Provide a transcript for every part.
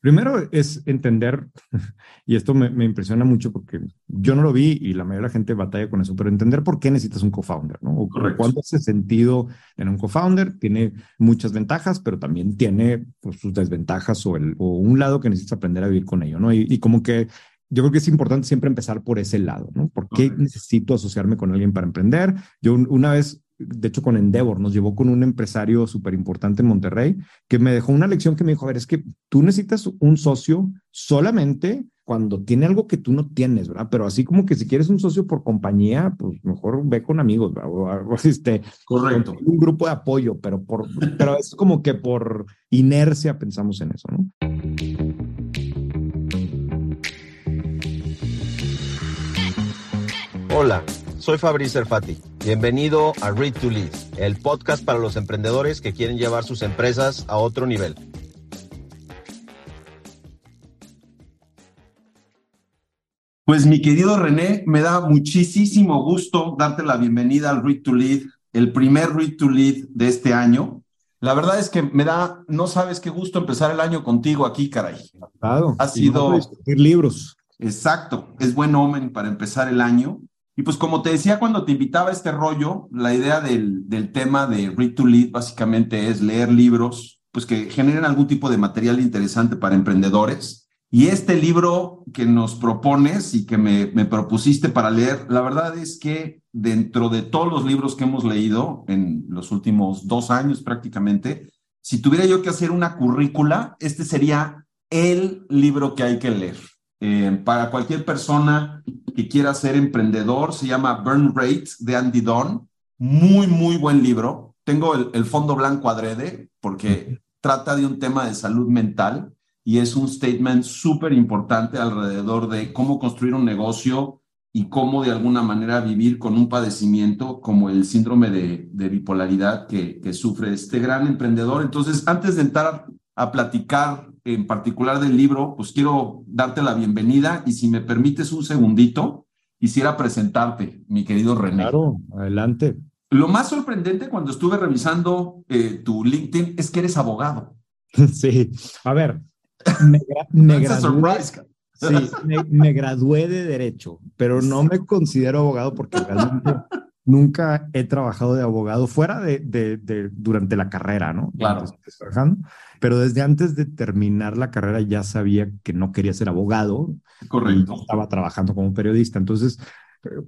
Primero es entender, y esto me, me, impresiona mucho porque yo no lo vi y la mayoría de la gente batalla con eso, pero entender por qué necesitas un co-founder, ¿no? O cuándo hace sentido tener un co-founder. Tiene muchas ventajas, pero también tiene pues, sus desventajas o, el, o un lado que necesitas aprender a vivir con ello, ¿no? Y, y como que yo creo que es importante siempre empezar por ese lado, ¿no? ¿Por qué necesito asociarme con alguien para emprender? Yo una vez de hecho con Endeavor, nos llevó con un empresario súper importante en Monterrey, que me dejó una lección que me dijo, a ver, es que tú necesitas un socio solamente cuando tiene algo que tú no tienes, ¿verdad? Pero así como que si quieres un socio por compañía, pues mejor ve con amigos, ¿verdad? O, este, Correcto. Un grupo de apoyo, pero, por, pero es como que por inercia pensamos en eso, ¿no? Hola, soy Fabriz Serfati. Bienvenido a Read to Lead, el podcast para los emprendedores que quieren llevar sus empresas a otro nivel. Pues mi querido René, me da muchísimo gusto darte la bienvenida al Read to Lead, el primer Read to Lead de este año. La verdad es que me da, no sabes qué gusto empezar el año contigo aquí, caray. Claro. Ha sido... Discutir libros. Exacto, es buen omen para empezar el año. Y pues como te decía cuando te invitaba a este rollo, la idea del, del tema de Read to Lead básicamente es leer libros pues que generen algún tipo de material interesante para emprendedores. Y este libro que nos propones y que me, me propusiste para leer, la verdad es que dentro de todos los libros que hemos leído en los últimos dos años prácticamente, si tuviera yo que hacer una currícula, este sería el libro que hay que leer. Eh, para cualquier persona que quiera ser emprendedor, se llama Burn Rate de Andy Don. Muy, muy buen libro. Tengo el, fondo blanco adrede porque trata de un tema de salud mental y es un statement súper importante alrededor de cómo construir un negocio y cómo de alguna manera vivir con un padecimiento como el síndrome de, de bipolaridad que, sufre este gran emprendedor. Entonces, antes de entrar a platicar en particular del libro, pues quiero darte la bienvenida y si me permites un segundito, quisiera presentarte, mi querido René. Claro, adelante. Lo más sorprendente cuando estuve revisando eh, tu LinkedIn es que eres abogado. Sí, a ver, me, me gradué, sí, me, me, gradué de Derecho, pero no me considero abogado porque realmente nunca he trabajado de abogado fuera de, de, de durante la carrera, ¿no? Claro. Trabajando, pero desde antes de terminar la carrera ya sabía que no quería ser abogado. Correcto. Y estaba trabajando como periodista. Entonces,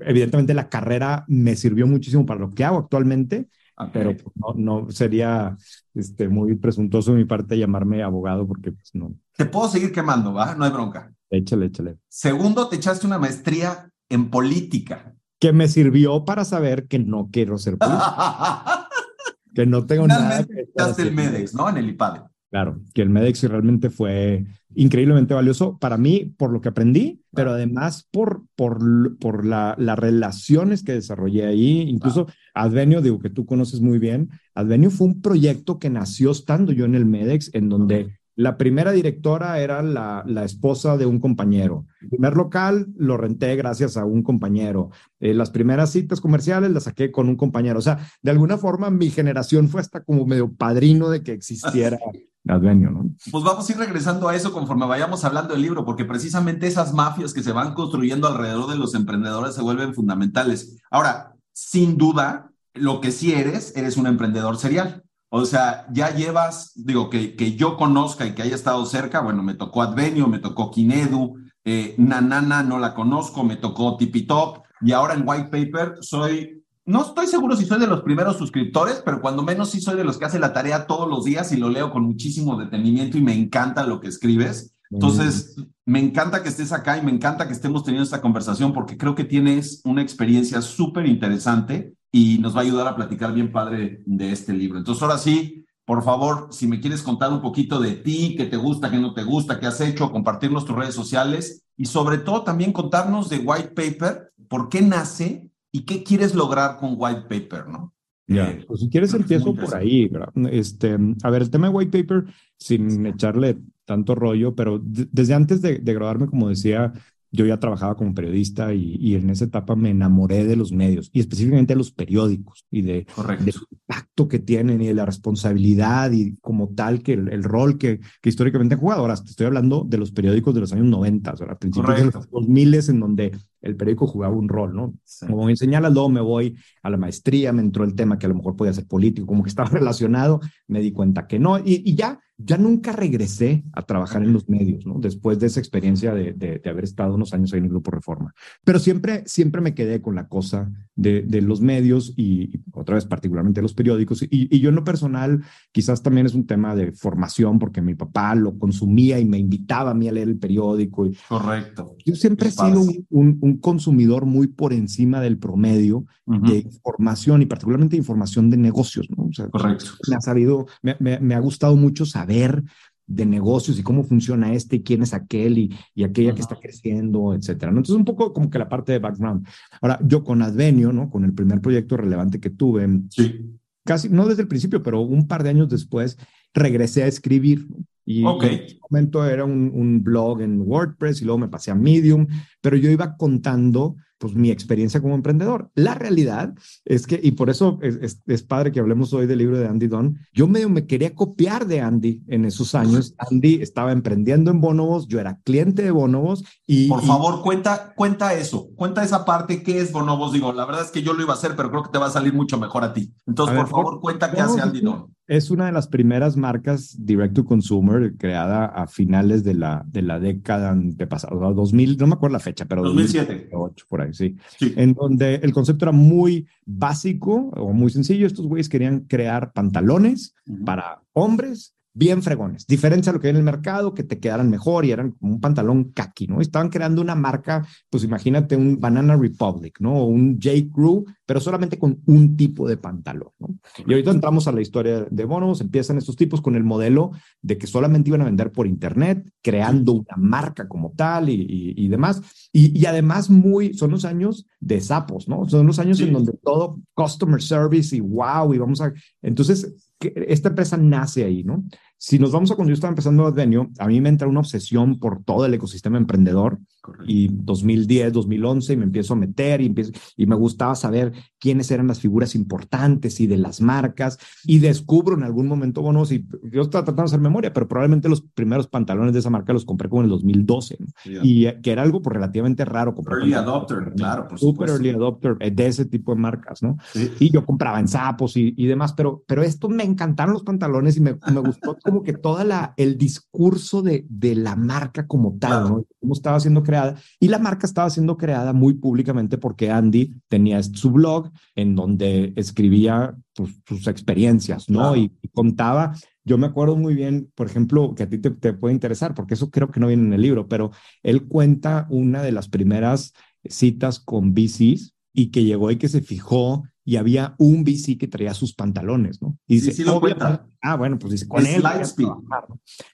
evidentemente la carrera me sirvió muchísimo para lo que hago actualmente, okay. pero no, no, sería este, muy presuntuoso de mi parte llamarme abogado porque pues no. Te puedo seguir quemando, ¿va? No hay bronca. Échale, échale. Segundo, te echaste una maestría en política que me sirvió para saber que no quiero ser político. que no tengo nada. Que el MEDEX, ¿no? En el IPADE. Claro, que el MEDEX realmente fue increíblemente valioso para mí por lo que aprendí, pero además por, por, por la, las relaciones que desarrollé ahí. Incluso Advenio, digo que tú conoces muy bien, Advenio fue un proyecto que nació estando yo en el MEDEX, en donde la primera directora era la, la, esposa de un compañero. El primer local lo renté gracias a un compañero. Eh, las primeras citas comerciales las saqué con un compañero. O sea, de alguna forma mi generación fue hasta como medio padrino de que existiera Advenio, ¿no? Pues vamos a ir regresando a eso conforme vayamos hablando del libro, porque precisamente esas mafias que se van construyendo alrededor de los emprendedores se vuelven fundamentales. Ahora, sin duda, lo que sí eres, eres un emprendedor serial. O sea, ya llevas, digo, que, que yo conozca y que haya estado cerca, bueno, me tocó Advenio, me tocó Kinedu, eh, Nanana no la conozco, me tocó Tipitop, y ahora en White Paper soy, no estoy seguro si soy de los primeros suscriptores, pero cuando menos sí soy de los que hace la tarea todos los días y lo leo con muchísimo detenimiento y me encanta lo que escribes. Entonces, me encanta que estés acá y me encanta que estemos teniendo esta conversación porque creo que tienes una experiencia súper interesante y nos va a ayudar a platicar bien padre de este libro. Entonces, ahora sí, por favor, si me quieres contar un poquito de ti, qué te gusta, qué no te gusta, qué has hecho, compartirnos tus redes sociales y sobre todo también contarnos de White Paper, por qué nace y qué quieres lograr con White Paper, ¿no? Ya, eh, pues si quieres empiezo por ahí. Este, a ver, el tema de White Paper, sin echarle tanto rollo, pero desde antes de, de graduarme, como decía, yo ya trabajaba como periodista y, en esa etapa me enamoré de los medios y específicamente de los periódicos y de, del impacto que tienen y de la responsabilidad y como tal que el, rol que, que, históricamente han jugado. Ahora estoy hablando de los periódicos de los años 90, o a principios de los 2000 en donde el periódico jugaba un rol, ¿no? Como me señalas, luego me voy a la maestría, me entró el tema que a lo mejor podía ser político, como que estaba relacionado, me di cuenta que no, y, y ya ya nunca regresé a trabajar en los medios, ¿no? Después de esa experiencia de, de, haber estado unos años ahí en el Grupo Reforma. Pero siempre, siempre me quedé con la cosa de, de los medios y, otra vez particularmente los periódicos. Y, y, yo en lo personal, quizás también es un tema de formación, porque mi papá lo consumía y me invitaba a mí a leer el periódico. Y, Correcto. Yo siempre he sido un, un, consumidor muy por encima del promedio de información y particularmente información de negocios, ¿no? O sea, Correcto. Me ha sabido, me, me, me ha gustado mucho saber de negocios y cómo funciona este y quién es aquel y, y aquella que está creciendo, etcétera. Entonces, un poco como que la parte de background. Ahora, yo con Advenio, ¿no? Con el primer proyecto relevante que tuve, sí. casi, no desde el principio, pero un par de años después, regresé a escribir. Y en ese momento era un, un blog en WordPress y luego me pasé a Medium, pero yo iba contando pues mi experiencia como emprendedor. La realidad es que, y por eso es, es, padre que hablemos hoy del libro de Andy Don, yo medio me quería copiar de Andy en esos años. Andy estaba emprendiendo en Bonobos, yo era cliente de Bonobos y... Por favor, cuenta, cuenta eso, cuenta esa parte, ¿qué es Bonobos? Digo, la verdad es que yo lo iba a hacer, pero creo que te va a salir mucho mejor a ti. Entonces, por favor, cuenta qué hace Andy Don es una de las primeras marcas direct to consumer creada a finales de la, de la década antepasada, 2000, no me acuerdo la fecha, pero 2007. 2008, por ahí, sí. En donde el concepto era muy básico o muy sencillo. Estos güeyes querían crear pantalones para hombres bien fregones, diferencia a lo que hay en el mercado, que te quedaran mejor y eran como un pantalón kaki, ¿no? Estaban creando una marca, pues imagínate un Banana Republic, ¿no? O un J. Crew, pero solamente con un tipo de pantalón, ¿no? Y ahorita entramos a la historia de Bonos, empiezan estos tipos con el modelo de que solamente iban a vender por internet, creando una marca como tal y, y, demás. Y, y, además muy, son los años de sapos, ¿no? Son los años en donde todo customer service y wow, y vamos a... Entonces, esta empresa nace ahí, ¿no? Si nos vamos a cuando yo estaba empezando Advenio, a mí me entra una obsesión por todo el ecosistema emprendedor y 2010, 2011 y me empiezo a meter y, empiezo, y me gustaba saber quiénes eran las figuras importantes y de las marcas y descubro en algún momento, bueno, si yo estaba tratando de hacer memoria, pero probablemente los primeros pantalones de esa marca los compré como en el 2012 y eh, que era algo pues, relativamente raro. Comprar early adopter, claro, por Super early adopter eh, de ese tipo de marcas, ¿no? Y yo compraba en sapos y, y, demás, pero, pero esto me encantaron los pantalones y me, me gustó como que toda la, el discurso de, de la marca como tal, ¿no? Cómo estaba siendo creada. Y la marca estaba siendo creada muy públicamente porque Andy tenía su blog en donde escribía pues, sus experiencias, ¿no? Y, contaba, yo me acuerdo muy bien, por ejemplo, que a ti te, te puede interesar, porque eso creo que no viene en el libro, pero él cuenta una de las primeras citas con VCs y que llegó y que se fijó y había un VC que traía sus pantalones, ¿no? Y dice, sí, lo cuenta. Ah, bueno, pues dice, con él.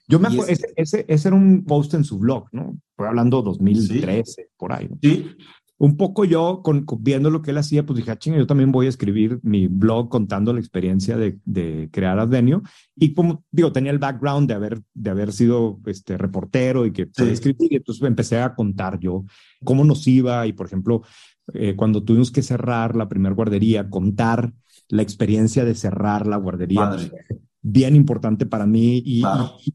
Yo me acuerdo, ese, ese, ese, era un post en su blog, ¿no? Fue hablando 2013, por ahí. ¿no? Sí. Un poco yo, con, viendo lo que él hacía, pues dije, ah, chinga, yo también voy a escribir mi blog contando la experiencia de, de crear Advenio. Y como digo, tenía el background de haber, de haber sido este, reportero y que sí. escribir, y entonces empecé a contar yo cómo nos iba y, por ejemplo, eh, cuando tuvimos que cerrar la primera guardería, contar la experiencia de cerrar la guardería. Pues, bien importante para mí y,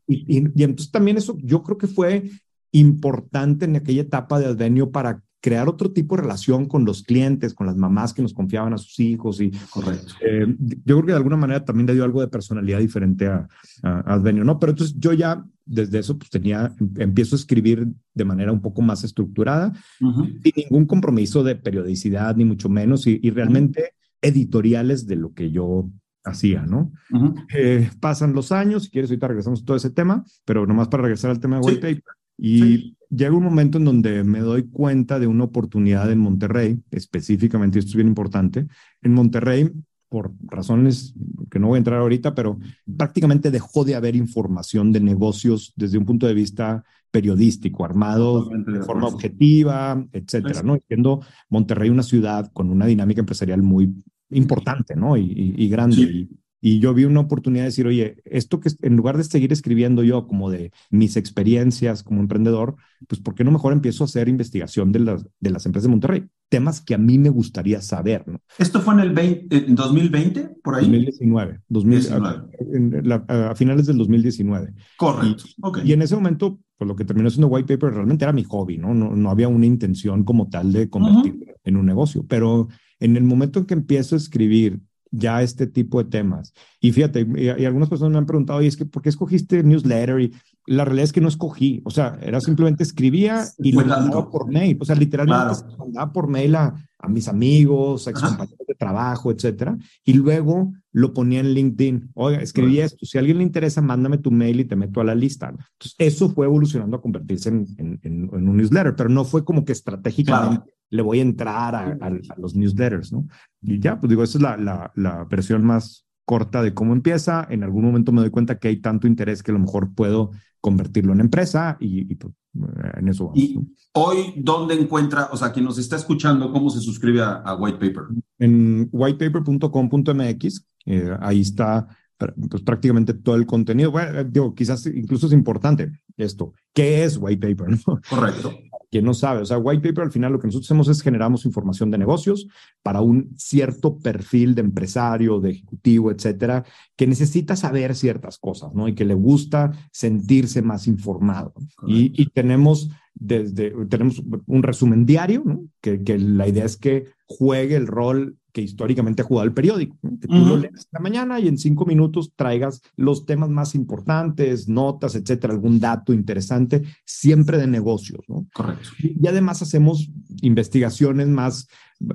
y, y, entonces también eso yo creo que fue importante en aquella etapa de Advenio para crear otro tipo de relación con los clientes, con las mamás que nos confiaban a sus hijos y Correcto. Eh, yo creo que de alguna manera también le dio algo de personalidad diferente a, a, Advenio, ¿no? Pero entonces yo ya desde eso pues tenía, empiezo a escribir de manera un poco más estructurada, uh -huh. sin ningún compromiso de periodicidad, ni mucho menos, y, y realmente editoriales de lo que yo hacía, ¿no? Uh -huh. eh, pasan los años, si quieres ahorita regresamos a todo ese tema, pero nomás para regresar al tema de White sí. Paper, y sí. llega un momento en donde me doy cuenta de una oportunidad en Monterrey, específicamente, y esto es bien importante, en Monterrey, por razones que no voy a entrar ahorita, pero prácticamente dejó de haber información de negocios desde un punto de vista periodístico, armado de forma objetiva, etcétera, ¿no? Siendo Monterrey una ciudad con una dinámica empresarial muy importante, ¿no? Y, y, y grande. Sí. Y yo vi una oportunidad de decir, oye, esto que en lugar de seguir escribiendo yo como de mis experiencias como emprendedor, pues ¿por qué no mejor empiezo a hacer investigación de las, de las empresas de Monterrey? Temas que a mí me gustaría saber, ¿no? ¿Esto fue en el 20, en 2020, por ahí? 2019, 2019. A, a, finales del 2019. Correcto. Y, okay. y en ese momento, pues lo que terminó siendo White Paper realmente era mi hobby, ¿no? No, no había una intención como tal de convertirlo uh -huh. en un negocio, pero en el momento en que empiezo a escribir ya este tipo de temas. Y fíjate, y, y algunas personas me han preguntado, y es que, ¿por qué escogiste newsletter? Y la realidad es que no escogí, o sea, era simplemente escribía y lo mandaba por mail, o sea, literalmente claro. mandaba por mail a, a mis amigos, a compañeros de trabajo, etcétera, y luego lo ponía en LinkedIn. Oiga, escribí bueno. esto, si a alguien le interesa, mándame tu mail y te meto a la lista. Entonces, eso fue evolucionando a convertirse en, en, en, en un newsletter, pero no fue como que estratégicamente claro. Le voy a entrar a, a, a, los newsletters, ¿no? Y ya, pues digo, esa es la, la, la versión más corta de cómo empieza. En algún momento me doy cuenta que hay tanto interés que a lo mejor puedo convertirlo en empresa y, y pues, en eso vamos. ¿Y hoy dónde encuentra, o sea, quien nos está escuchando, cómo se suscribe a, a White Paper? En whitepaper.com.mx, eh, ahí está pues, prácticamente todo el contenido. Bueno, digo, quizás incluso es importante esto. ¿Qué es White Paper? ¿no? Correcto quien no sabe, o sea, white paper al final lo que nosotros hacemos es generamos información de negocios para un cierto perfil de empresario, de ejecutivo, etcétera, que necesita saber ciertas cosas, ¿no? Y que le gusta sentirse más informado. Y, y, tenemos desde, tenemos un resumen diario, ¿no? Que, que la idea es que juegue el rol que históricamente ha jugado el periódico, ¿no? que tú uh -huh. lo leas en la mañana y en cinco minutos traigas los temas más importantes, notas, etcétera, algún dato interesante, siempre de negocios, ¿no? Correcto. Y además hacemos investigaciones más,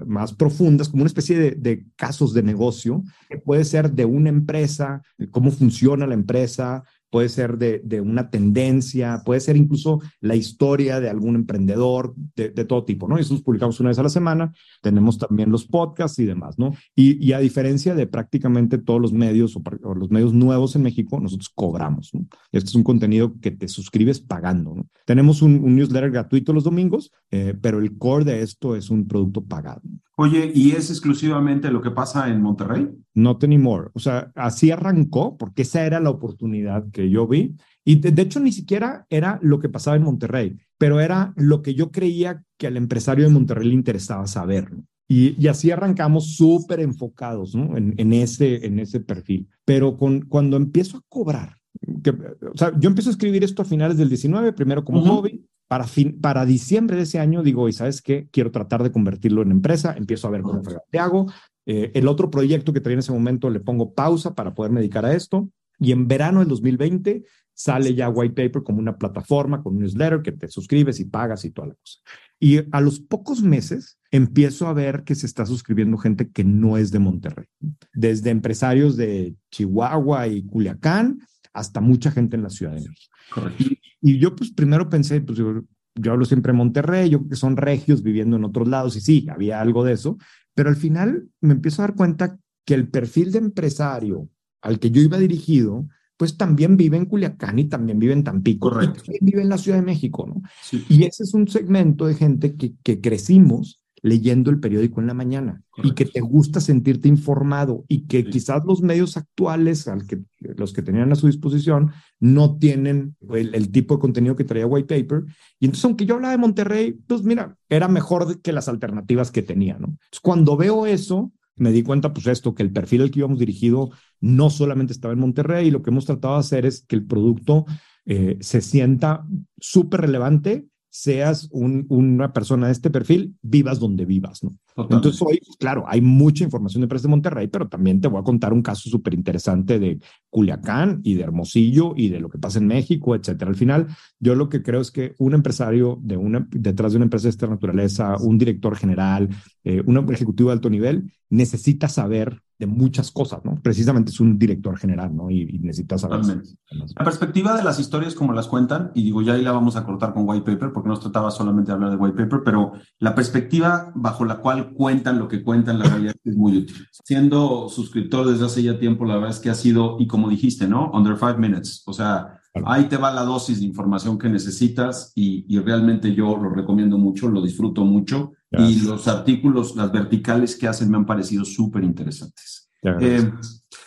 más profundas, como una especie de, de casos de negocio, que puede ser de una empresa, cómo funciona la empresa, puede ser de, de, una tendencia, puede ser incluso la historia de algún emprendedor de, de, todo tipo, ¿no? Y eso publicamos una vez a la semana, tenemos también los podcasts y demás, ¿no? Y, y a diferencia de prácticamente todos los medios o, los medios nuevos en México, nosotros cobramos, ¿no? Este es un contenido que te suscribes pagando. Tenemos un, un newsletter gratuito los domingos, eh, pero el core de esto es un producto pagado. Oye, ¿y es exclusivamente lo que pasa en Monterrey? Not anymore. O sea, así arrancó, porque esa era la oportunidad que yo vi. Y de, de, hecho, ni siquiera era lo que pasaba en Monterrey, pero era lo que yo creía que al empresario de Monterrey le interesaba saber. ¿no? Y, y, así arrancamos súper enfocados ¿no? en, en, ese, en ese perfil. Pero con, cuando empiezo a cobrar, que, o sea, yo empiezo a escribir esto a finales del 19, primero como uh -huh. hobby, para, fin, para diciembre de ese año digo, ¿y sabes qué? Quiero tratar de convertirlo en empresa, empiezo a ver cómo te hago. Eh, el otro proyecto que traía en ese momento le pongo pausa para poderme dedicar a esto. Y en verano del 2020 sale ya White Paper como una plataforma, con un newsletter que te suscribes y pagas y toda la cosa. Y a los pocos meses empiezo a ver que se está suscribiendo gente que no es de Monterrey, desde empresarios de Chihuahua y Culiacán hasta mucha gente en la Ciudad de México. Y, y, yo pues primero pensé, pues yo, yo hablo siempre de Monterrey, yo que son regios viviendo en otros lados y sí, había algo de eso, pero al final me empiezo a dar cuenta que el perfil de empresario al que yo iba dirigido, pues también vive en Culiacán y también vive en Tampico Correcto. y también vive en la Ciudad de México, ¿no? Sí. Y ese es un segmento de gente que, que crecimos leyendo el periódico en la mañana Correcto. y que te gusta sentirte informado y que sí. quizás los medios actuales, al que, los que tenían a su disposición, no tienen el, el, tipo de contenido que traía White Paper. Y entonces, aunque yo hablaba de Monterrey, pues mira, era mejor que las alternativas que tenía, ¿no? Entonces, cuando veo eso, me di cuenta, pues esto, que el perfil al que íbamos dirigido no solamente estaba en Monterrey y lo que hemos tratado de hacer es que el producto eh, se sienta súper relevante seas un, una persona de este perfil, vivas donde vivas, ¿no? Totalmente. Entonces hoy, claro, hay mucha información de empresas de Monterrey, pero también te voy a contar un caso súper interesante de Culiacán y de Hermosillo y de lo que pasa en México, etcétera. Al final, yo lo que creo es que un empresario de una, detrás de una empresa de esta naturaleza, un director general, eh, un ejecutivo de alto nivel, necesita saber de muchas cosas, ¿no? Precisamente es un director general, ¿no? Y, y necesita saber. La perspectiva de las historias como las cuentan, y digo, ya ahí la vamos a cortar con White Paper, porque no se trataba solamente de hablar de White Paper, pero la perspectiva bajo la cual cuentan lo que cuentan, la realidad es muy útil. Siendo suscriptor desde hace ya tiempo, la verdad es que ha sido, y como dijiste, ¿no? Under five minutes. O sea, ahí te va la dosis de información que necesitas y, y realmente yo lo recomiendo mucho, lo disfruto mucho. Y los artículos, las verticales que hacen me han parecido súper interesantes. Eh,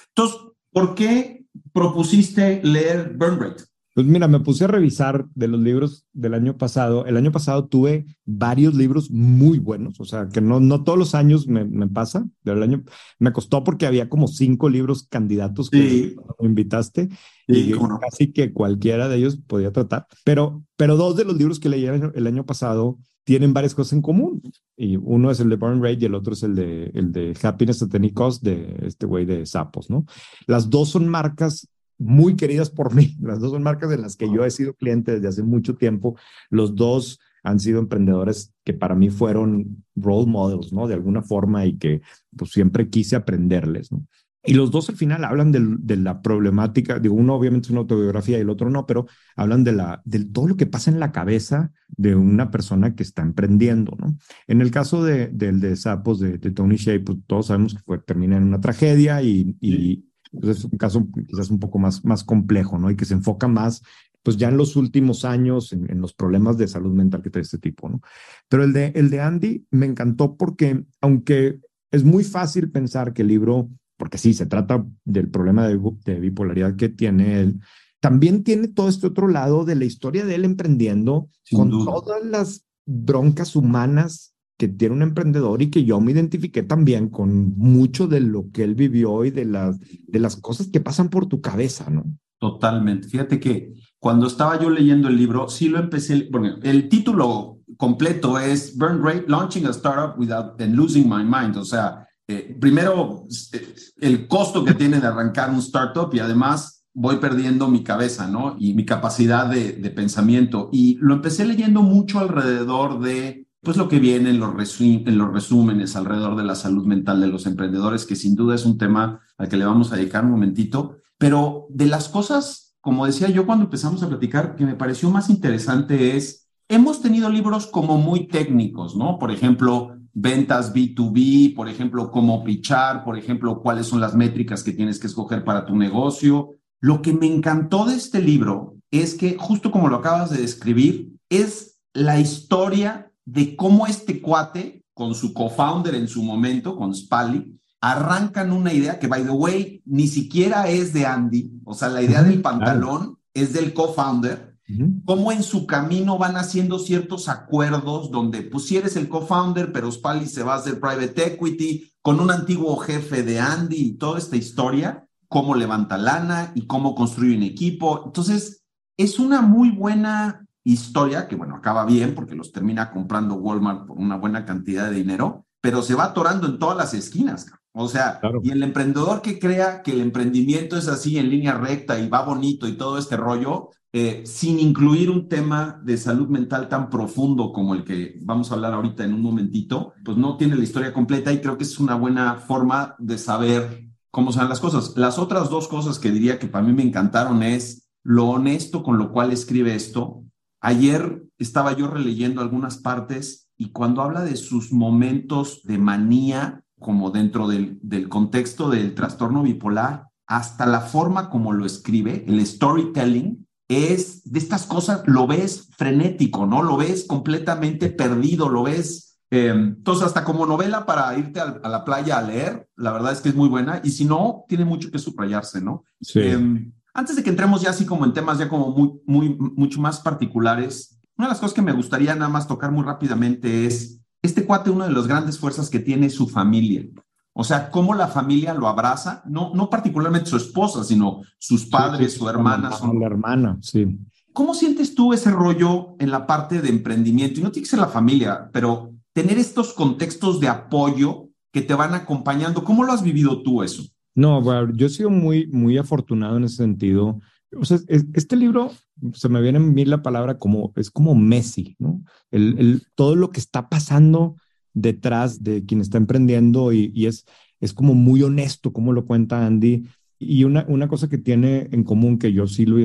entonces, ¿Por qué propusiste leer Burn Rate? Pues mira, me puse a revisar de los libros del año pasado. El año pasado tuve varios libros muy buenos, o sea, que no, no todos los años me, me pasa. Del año me costó porque había como cinco libros candidatos que me invitaste y casi que cualquiera de ellos podía tratar. Pero, pero dos de los libros que leí el año, pasado tienen varias cosas en común. Y uno es el de Burn Rate y el otro es el de, el de Happiness at Any Cost de este güey de Sapos, ¿no? Las dos son marcas muy queridas por mí. Las dos son marcas en las que yo he sido cliente desde hace mucho tiempo. Los dos han sido emprendedores que para mí fueron role models, ¿no? De alguna forma y que pues siempre quise aprenderles, ¿no? Y los dos al final hablan de, de, la problemática, digo, uno obviamente es una autobiografía y el otro no, pero hablan de, la, de todo lo que pasa en la cabeza de una persona que está emprendiendo, ¿no? En el caso de, del de Sapos de, Tony Shea, pues todos sabemos que fue, termina en una tragedia y, y, es un caso quizás un poco más, más complejo, ¿no? Y que se enfoca más, pues ya en los últimos años, en, los problemas de salud mental que trae este tipo, ¿no? Pero el de, el de Andy me encantó porque, aunque es muy fácil pensar que el libro, porque sí, se trata del problema de, de bipolaridad que tiene él, también tiene todo este otro lado de la historia de él emprendiendo con todas las broncas humanas que tiene un emprendedor y que yo me identifiqué también con mucho de lo que él vivió y de las, de las cosas que pasan por tu cabeza, ¿no? Totalmente. Fíjate que cuando estaba yo leyendo el libro, sí lo empecé, bueno, el título completo es Burn Rate, Launching a Startup Without and Losing My Mind. O sea, eh, primero, eh, el costo que tiene de arrancar un startup y además voy perdiendo mi cabeza, ¿no? Y mi capacidad de, de pensamiento. Y lo empecé leyendo mucho alrededor de pues lo que viene en los, en los resúmenes alrededor de la salud mental de los emprendedores, que sin duda es un tema al que le vamos a dedicar un momentito. Pero de las cosas, como decía yo cuando empezamos a platicar, que me pareció más interesante es, hemos tenido libros como muy técnicos, ¿no? Por ejemplo, ventas B2B, por ejemplo, cómo pichar, por ejemplo, cuáles son las métricas que tienes que escoger para tu negocio. Lo que me encantó de este libro es que, justo como lo acabas de describir, es la historia de cómo este cuate, con su co-founder en su momento, con Spally, arrancan una idea que, by the way, ni siquiera es de Andy, o sea, la idea del pantalón es del co-founder, cómo en su camino van haciendo ciertos acuerdos donde, pues, si eres el co-founder, pero Spally se va a hacer private equity, con un antiguo jefe de Andy y toda esta historia, cómo levanta lana y cómo construye un equipo. Entonces, es una muy buena historia, que bueno, acaba bien porque los termina comprando Walmart por una buena cantidad de dinero, pero se va atorando en todas las esquinas. O sea, y el emprendedor que crea que el emprendimiento es así en línea recta y va bonito y todo este rollo, eh, sin incluir un tema de salud mental tan profundo como el que vamos a hablar ahorita en un momentito, pues no tiene la historia completa y creo que es una buena forma de saber cómo son las cosas. Las otras dos cosas que diría que para mí me encantaron es lo honesto con lo cual escribe esto, Ayer estaba yo releyendo algunas partes y cuando habla de sus momentos de manía, como dentro del, del contexto del trastorno bipolar, hasta la forma como lo escribe, el storytelling, es de estas cosas, lo ves frenético, ¿no? Lo ves completamente perdido, lo ves. Eh, entonces, hasta como novela para irte a, la playa a leer, la verdad es que es muy buena. Y si no, tiene mucho que subrayarse, ¿no? Sí. Em, antes de que entremos ya así como en temas ya como muy, muy, mucho más particulares, una de las cosas que me gustaría nada más tocar muy rápidamente es, este cuate, una de las grandes fuerzas que tiene su familia. O sea, cómo la familia lo abraza, no, no particularmente su esposa, sino sus padres, su hermana. Su... Hermana, sí. ¿Cómo sientes tú ese rollo en la parte de emprendimiento? Y no tiene que ser la familia, pero tener estos contextos de apoyo que te van acompañando. ¿Cómo lo has vivido tú eso? No, yo he sido muy, muy afortunado en ese sentido. O sea, este libro, se me viene a mí la palabra como, es como Messi, ¿no? El, el, todo lo que está pasando detrás de quien está emprendiendo y, y es, es como muy honesto, como lo cuenta Andy. Y una, una cosa que tiene en común que yo sí lo,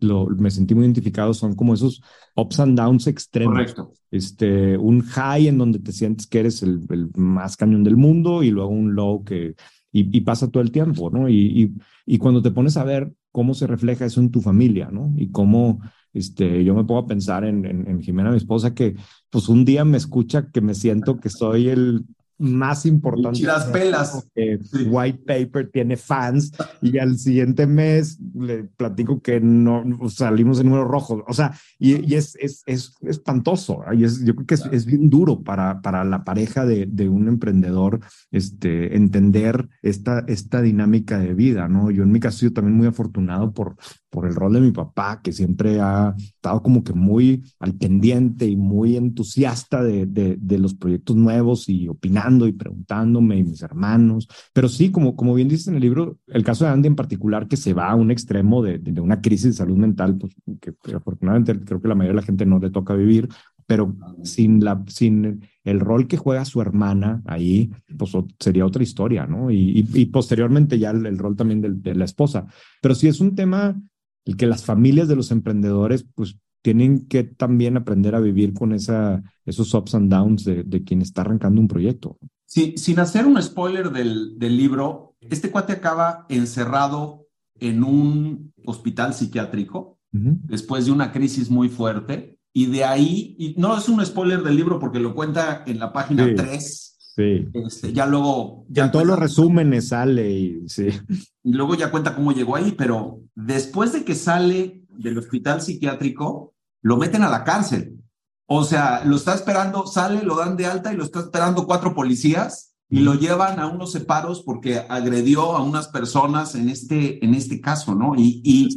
lo me sentí muy identificado son como esos ups and downs extremos. Correcto. Este, un high en donde te sientes que eres el, el más cañón del mundo y luego un low que y, pasa todo el tiempo, ¿no? Y, y, cuando te pones a ver cómo se refleja eso en tu familia, ¿no? Y cómo este, yo me a pensar en, en, Jimena, mi esposa, que pues un día me escucha que me siento que soy el más importante. Y las pelas. White Paper tiene fans y al siguiente mes le platico que no salimos en número rojo. O sea, y, es, es, es, espantoso. Y es, yo creo que es, bien duro para, para la pareja de, de, un emprendedor este, entender esta, esta dinámica de vida, ¿no? Yo en mi caso, yo también muy afortunado por, por el rol de mi papá, que siempre ha estado como que muy al pendiente y muy entusiasta de, de, los proyectos nuevos y opinando y preguntándome y mis hermanos. Pero sí, como, como bien dices en el libro, el caso de Andy en particular, que se va a un extremo de, de una crisis de salud mental, pues que, afortunadamente creo que la mayoría de la gente no le toca vivir, pero sin, la, sin el rol que juega su hermana ahí, pues sería otra historia, ¿no? Y, y, posteriormente ya el, el rol también de, de, la esposa. Pero sí es un tema el que las familias de los emprendedores pues tienen que también aprender a vivir con esa, esos ups and downs de, de quien está arrancando un proyecto. Sí, sin hacer un spoiler del, del libro, este cuate acaba encerrado en un hospital psiquiátrico después de una crisis muy fuerte y de ahí, y no es un spoiler del libro porque lo cuenta en la página 3 Sí. Este, ya luego. Ya en todos los resúmenes sale y sí. Y luego ya cuenta cómo llegó ahí, pero después de que sale del hospital psiquiátrico, lo meten a la cárcel. O sea, lo está esperando, sale, lo dan de alta y lo está esperando cuatro policías y lo llevan a unos separos porque agredió a unas personas en este, en este caso, ¿no? Y, y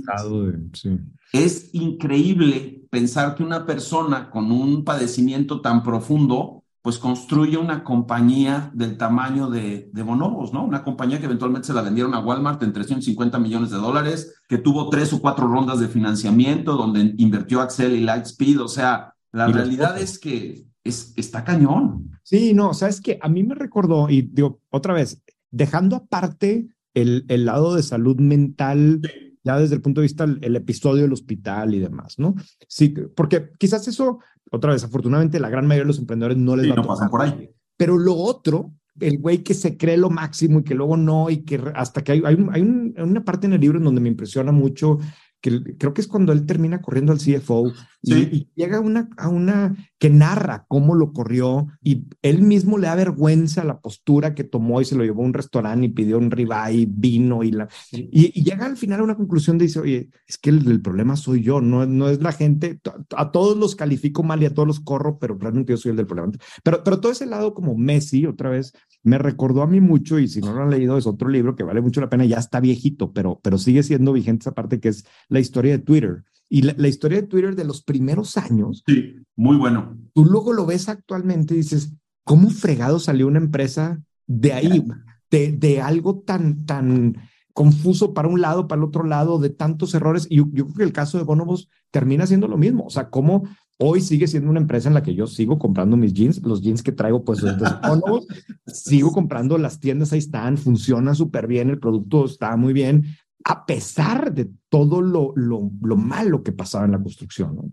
es increíble pensar que una persona con un padecimiento tan profundo pues construye una compañía del tamaño de, de, Bonobos, ¿no? Una compañía que eventualmente se la vendieron a Walmart en 350 millones de dólares, que tuvo tres o cuatro rondas de financiamiento, donde invirtió Axel y Lightspeed, o sea, la realidad es que es, está cañón. Sí, no, sabes que a mí me recordó, y digo, otra vez, dejando aparte el, el lado de salud mental, ya desde el punto de vista el, episodio del hospital y demás, ¿no? Sí, porque quizás eso otra vez, afortunadamente, la gran mayoría de los emprendedores no les va a tocar. por ahí. Pero lo otro, el güey que se cree lo máximo y que luego no, y que hasta que hay, hay, hay una parte en el libro en donde me impresiona mucho que creo que es cuando él termina corriendo al CFO y, llega a una, a una que narra cómo lo corrió y él mismo le da vergüenza la postura que tomó y se lo llevó a un restaurante y pidió un ribeye, vino y, la, y, llega al final a una conclusión de dice, oye, es que el, problema soy yo, no, no es la gente, a, todos los califico mal y a todos los corro, pero realmente yo soy el del problema. Pero, pero todo ese lado como Messi, otra vez, me recordó a mí mucho y si no lo han leído es otro libro que vale mucho la pena, ya está viejito, pero, pero sigue siendo vigente esa parte que es la historia de Twitter. Y la, historia de Twitter de los primeros años. Sí, muy bueno. Tú luego lo ves actualmente y dices, ¿cómo fregado salió una empresa de ahí, de, de algo tan, tan confuso para un lado, para el otro lado, de tantos errores? Y yo, yo creo que el caso de Bonobos termina siendo lo mismo. O sea, cómo Hoy sigue siendo una empresa en la que yo sigo comprando mis jeans, los jeans que traigo pues desde sigo comprando las tiendas ahí están, funciona súper bien, el producto está muy bien, a pesar de todo lo, lo, lo malo que pasaba en la construcción. ¿no?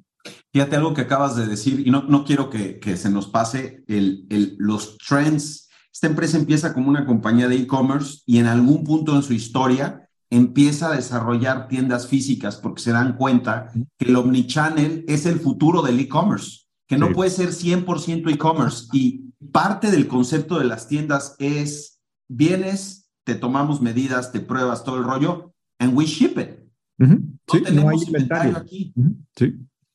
Fíjate algo que acabas de decir y no, no quiero que, que se nos pase el, el, los trends. Esta empresa empieza como una compañía de e-commerce y en algún punto en su historia empieza a desarrollar tiendas físicas porque se dan cuenta que el omnichannel es el futuro del e-commerce, que no puede ser 100% e-commerce. Y parte del concepto de las tiendas es, vienes, te tomamos medidas, te pruebas todo el rollo, and we ship it. No tenemos inventario. aquí.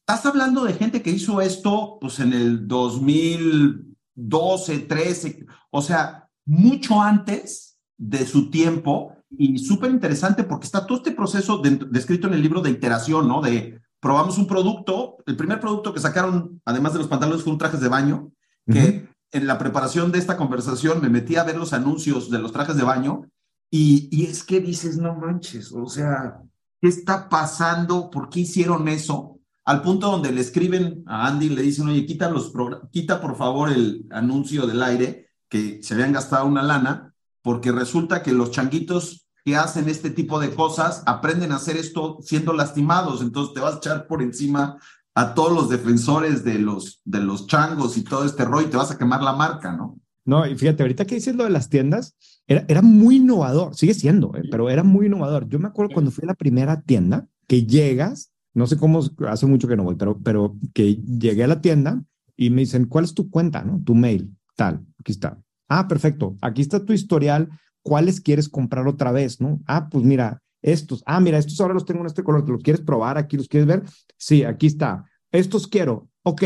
Estás hablando de gente que hizo esto pues en el 2012, 13, o sea, mucho antes de su tiempo y súper interesante porque está todo este proceso descrito en el libro de iteración, ¿no? De probamos un producto, el primer producto que sacaron, además de los pantalones, fue un trajes de baño, que en la preparación de esta conversación me metí a ver los anuncios de los trajes de baño y, y es que dices, no manches, o sea, ¿qué está pasando? ¿Por qué hicieron eso? Al punto donde le escriben a Andy y le dicen, oye, quita, los quita por favor el anuncio del aire, que se habían gastado una lana, porque resulta que los changuitos que hacen este tipo de cosas aprenden a hacer esto siendo lastimados, entonces te vas a echar por encima a todos los defensores de los, de los changos y todo este rollo y te vas a quemar la marca, ¿no? No, y fíjate, ahorita que dices lo de las tiendas, era, era muy innovador, sigue siendo, eh, pero era muy innovador. Yo me acuerdo cuando fui a la primera tienda, que llegas, no sé cómo, hace mucho que no voy, pero, pero que llegué a la tienda y me dicen, ¿cuál es tu cuenta, no? Tu mail, tal, aquí está Ah, perfecto. Aquí está tu historial. ¿Cuáles quieres comprar otra vez? ¿No? Ah, pues mira, estos. Ah, mira, estos ahora los tengo en este color. ¿Te los quieres probar? ¿Aquí los quieres ver? Sí, aquí está. Estos quiero. Ok,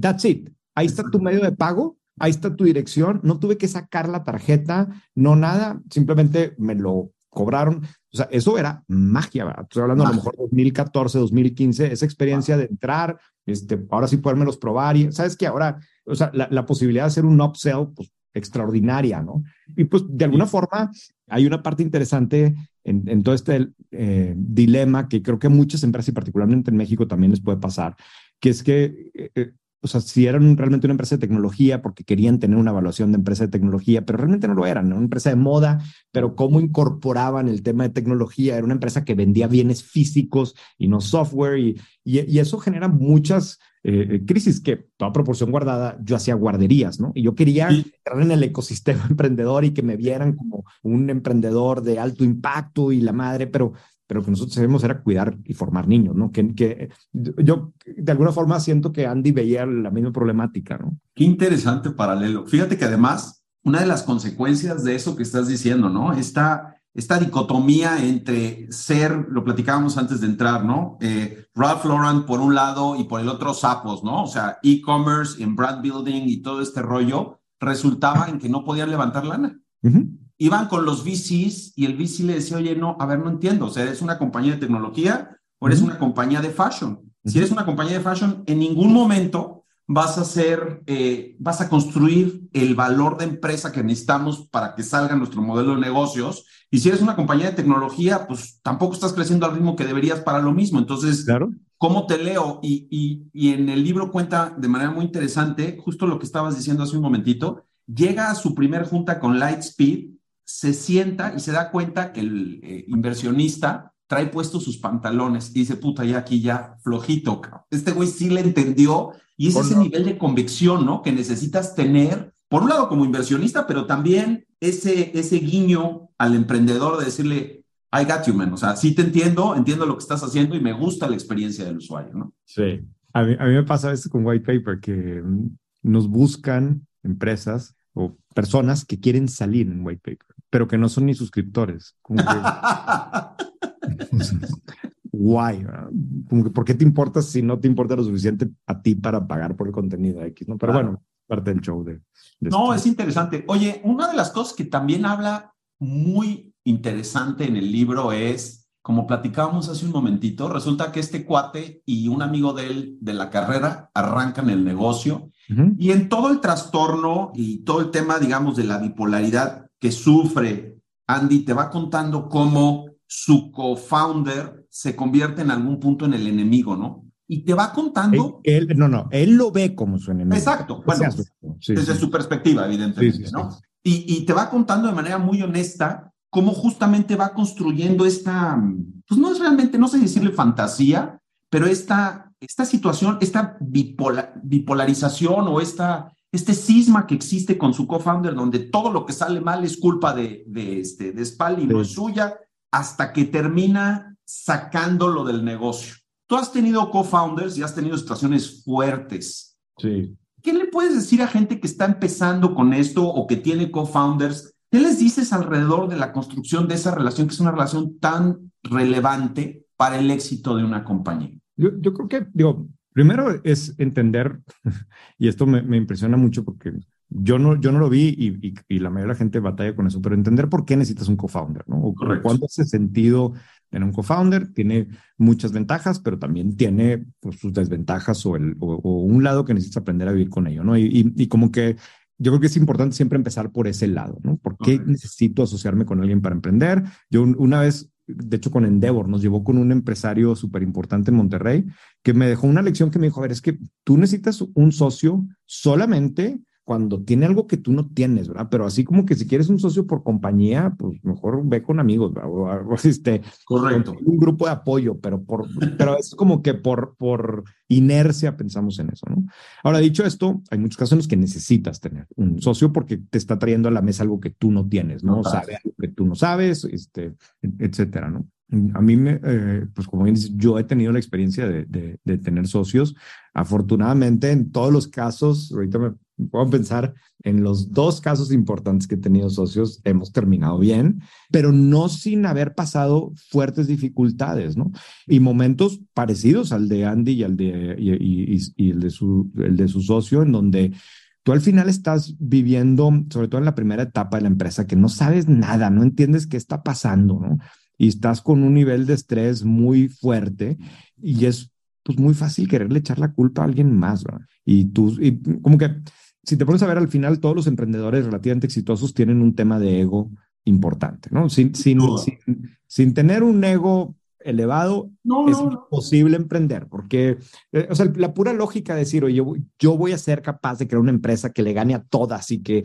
that's it. Ahí está tu medio de pago. Ahí está tu dirección. No tuve que sacar la tarjeta, no nada. Simplemente me lo cobraron. O sea, eso era magia, ¿verdad? Estoy hablando a lo mejor 2014, 2015, esa experiencia de entrar, este, ahora sí los probar y sabes que ahora, o sea, la, la, posibilidad de hacer un upsell, pues extraordinaria, ¿no? Y pues de alguna forma hay una parte interesante en, en todo este eh, dilema que creo que muchas empresas y particularmente en México también les puede pasar, que es que eh, eh o sea, si eran realmente una empresa de tecnología porque querían tener una evaluación de empresa de tecnología, pero realmente no lo eran, una empresa de moda, pero cómo incorporaban el tema de tecnología, era una empresa que vendía bienes físicos y no software, y, y, eso genera muchas eh, crisis que, toda proporción guardada, yo hacía guarderías, ¿no? Y yo quería entrar en el ecosistema emprendedor y que me vieran como un emprendedor de alto impacto y la madre, pero pero lo que nosotros debemos era cuidar y formar niños, ¿no? Que, que yo de alguna forma siento que Andy veía la misma problemática, ¿no? Qué interesante paralelo. Fíjate que además, una de las consecuencias de eso que estás diciendo, ¿no? Esta, esta dicotomía entre ser, lo platicábamos antes de entrar, ¿no? Eh, Ralph Lauren por un lado y por el otro sapos, ¿no? O sea, e-commerce, en brand building y todo este rollo, resultaba en que no podían levantar lana. Uh iban con los VCs y el VC le decía, oye, no, a ver, no entiendo, o sea, ¿eres una compañía de tecnología o eres una compañía de fashion? Si eres una compañía de fashion, en ningún momento vas a hacer, eh, vas a construir el valor de empresa que necesitamos para que salga nuestro modelo de negocios. Y si eres una compañía de tecnología, pues tampoco estás creciendo al ritmo que deberías para lo mismo. Entonces, claro. ¿cómo te leo? Y, y, y en el libro cuenta de manera muy interesante, justo lo que estabas diciendo hace un momentito, llega a su primer junta con Lightspeed se sienta y se da cuenta que el eh, inversionista trae puestos sus pantalones y dice, puta, ya aquí ya flojito. Este güey sí le entendió y es ese nivel de convicción, ¿no? Que necesitas tener, por un lado como inversionista, pero también ese, ese guiño al emprendedor de decirle, I got you, man. O sea, sí te entiendo, entiendo lo que estás haciendo y me gusta la experiencia del usuario, ¿no? Sí. A mí, a mí me pasa esto con White Paper, que nos buscan empresas o personas que quieren salir en White Paper, pero que no son ni suscriptores. Como que, guay, como que ¿por qué te importa si no te importa lo suficiente a ti para pagar por el contenido X? ¿no? Pero bueno, parte del show de... no, es interesante. Oye, una de las cosas que también habla muy interesante en el libro es, como platicábamos hace un momentito, resulta que este cuate y un amigo de él de la carrera arrancan el negocio y en todo el trastorno y todo el tema, digamos, de la bipolaridad que sufre Andy, te va contando cómo su co-founder se convierte en algún punto en el enemigo, ¿no? Y te va contando. Él, no, no, él lo ve como su enemigo. Exacto, bueno, desde su perspectiva, evidentemente, ¿no? Y, y te va contando de manera muy honesta cómo justamente va construyendo esta, pues no es realmente, no sé decirle fantasía, pero esta esta situación, esta bipolarización o esta, este cisma que existe con su co-founder, donde todo lo que sale mal es culpa de, de, este, de Spal y no es suya, hasta que termina sacándolo del negocio. Tú has tenido co-founders y has tenido situaciones fuertes. Sí. ¿Qué le puedes decir a gente que está empezando con esto o que tiene co-founders? ¿Qué les dices alrededor de la construcción de esa relación, que es una relación tan relevante para el éxito de una compañía? Yo, yo creo que, digo, primero es entender, y esto me, me, impresiona mucho porque yo no, yo no lo vi y, y, la mayoría de la gente batalla con eso, pero entender por qué necesitas un co-founder, ¿no? O cuánto hace sentido tener un co-founder. Tiene muchas ventajas, pero también tiene pues, sus desventajas o, el, o, o, un lado que necesitas aprender a vivir con ello, ¿no? Y, y, como que yo creo que es importante siempre empezar por ese lado, ¿no? ¿Por qué necesito asociarme con alguien para emprender? Yo una vez de hecho con Endeavor, nos llevó con un empresario súper importante en Monterrey, que me dejó una lección que me dijo, a ver, es que tú necesitas un socio solamente cuando tiene algo que tú no tienes, ¿verdad? Pero así como que si quieres un socio por compañía, pues mejor ve con amigos, ¿verdad? O, este, Correcto. Un grupo de apoyo, pero, por, pero es como que por, por inercia pensamos en eso, ¿no? Ahora, dicho esto, hay muchos casos en los que necesitas tener un socio porque te está trayendo a la mesa algo que tú no tienes, ¿no? Sabe algo que tú no sabes, este, etcétera, ¿no? A mí, me, eh, pues como bien dices, yo he tenido la experiencia de, de, de, tener socios. Afortunadamente, en todos los casos, ahorita me puedo pensar en los dos casos importantes que he tenido socios, hemos terminado bien, pero no sin haber pasado fuertes dificultades, ¿no? Y momentos parecidos al de Andy y al de, y, el, de su, el de su socio, en donde tú al final estás viviendo, sobre todo en la primera etapa de la empresa, que no sabes nada, no entiendes qué está pasando, ¿no? Y estás con un nivel de estrés muy fuerte y es pues muy fácil quererle echar la culpa a alguien más, ¿verdad? Y tú, y como que si te pones a ver al final, todos los emprendedores relativamente exitosos tienen un tema de ego importante, ¿no? Sin, sin, sin, tener un ego elevado, es imposible emprender, porque, eh, o sea, la pura lógica de decir, oye, yo, yo, voy a ser capaz de crear una empresa que le gane a todas y que